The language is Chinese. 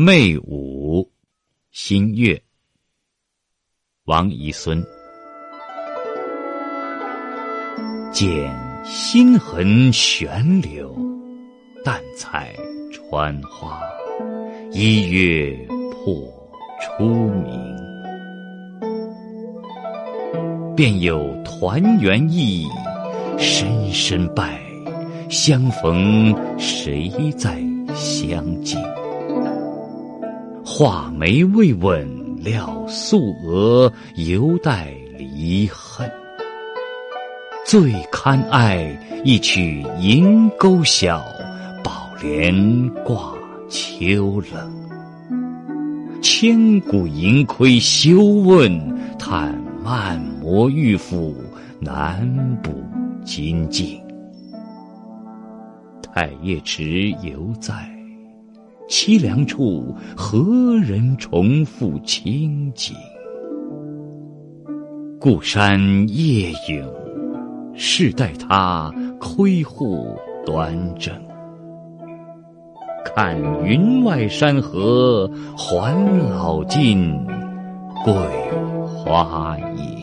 媚舞，新月。王遗孙。见星痕悬柳，淡彩穿花，一月破初明。便有团圆意，深深拜，相逢谁在相敬？画眉未吻料素娥，犹待离恨。最堪爱一曲银钩晓，宝莲挂秋冷。千古盈亏休问，叹漫磨玉斧难补金镜。太液池犹在。凄凉处，何人重复清景？故山夜影，世待他窥户端正。看云外山河，还老尽桂花影。